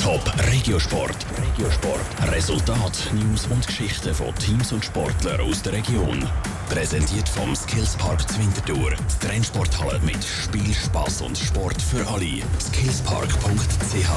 Top Regiosport. Regiosport. Resultat, News und Geschichten von Teams und Sportlern aus der Region. Präsentiert vom Skillspark Zwintertour. Die Trennsporthalle mit Spiel, Spaß und Sport für alle. Skillspark.ch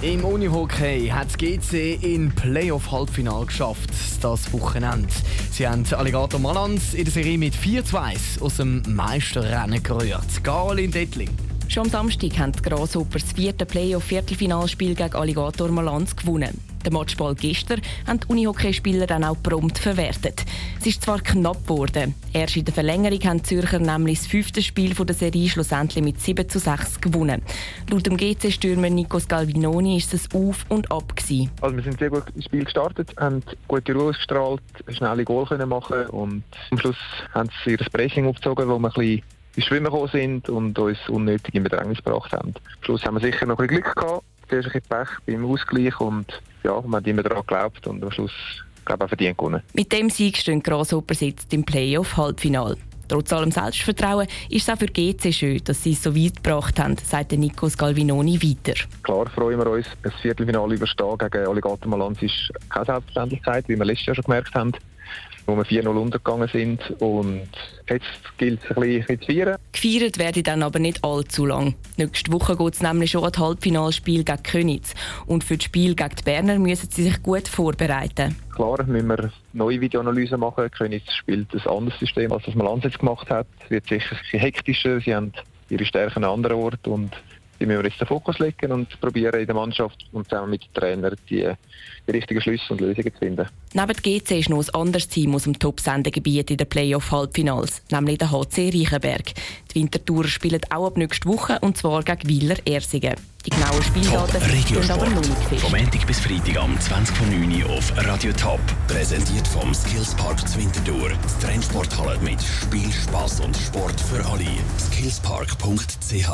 im Unihockey hat das GC in Playoff-Halbfinal geschafft, das Wochenende. Sie haben Alligator Malans in der Serie mit 4 zu 1 aus dem Meisterrennen gerührt. Caroline Dettling. Schon am Samstag haben die Grasshoppers das vierte Playoff-Viertelfinalspiel gegen Alligator Malanz gewonnen. Den Matchball gestern haben die Unihockeyspieler dann auch prompt verwertet. Es ist zwar knapp geworden. Erst in der Verlängerung haben die Zürcher nämlich das fünfte Spiel der Serie schlussendlich mit 7 zu 6 gewonnen. Laut dem GC-Stürmer Nikos Galvinoni ist es auf und ab. Gewesen. Also wir sind sehr gut ins Spiel gestartet, haben gute Ruhe ausgestrahlt, schnelle Goal können machen und am Schluss haben sie ihr Pressing aufgezogen, wo wir ein bisschen ins Schwimmen gekommen sind und uns unnötig in Bedrängnis gebracht haben. Am Schluss haben wir sicher noch ein bisschen Glück gehabt, zuerst ein bisschen Pech beim Ausgleich und ja, man hat immer daran geglaubt und am Schluss glaube ich, auch verdient gewonnen. Mit dem Sieg stehen Grasshopper jetzt im Playoff-Halbfinale. Trotz allem Selbstvertrauen ist es auch für GC schön, dass sie es so weit gebracht haben, sagt Nikos Galvinoni weiter. Klar freuen wir uns, ein Viertelfinale überstehen gegen Alligator Malanz ist keine Selbstverständlichkeit, wie wir letztes Jahr schon gemerkt haben wo wir 4-0 untergegangen sind. Und jetzt gilt es ein bisschen zu feiern. Gefeiert werde dann aber nicht allzu lang. Nächste Woche geht es nämlich schon an das Halbfinalspiel gegen Königs. Und für das Spiel gegen die Berner müssen sie sich gut vorbereiten. Klar müssen wir neue Videoanalysen machen. Königs spielt ein anderes System, als das Malanz jetzt gemacht hat. Es wird sicher ein hektischer. Sie haben ihre Stärken an anderen Orten. Und die müssen wir jetzt den Fokus legen und probieren in der Mannschaft und zusammen mit dem Trainer die, die richtigen Schlüsse und Lösungen zu finden. Neben GC ist noch ein anderes Team aus dem Top-Sendegebiet in den Playoff-Halbfinals, nämlich der HC Reichenberg. Die Wintertourer spielen auch ab nächster Woche und zwar gegen Wieler Ersingen. Die genauen Spieldaten sind aber noch nicht fest. Vom Montag bis Freitag am 20.09 Uhr auf Radio Top. Präsentiert vom Skillspark Zwintertour. Die Trendsporthalle mit Spiel, Spaß und Sport für alle. Skillspark.ch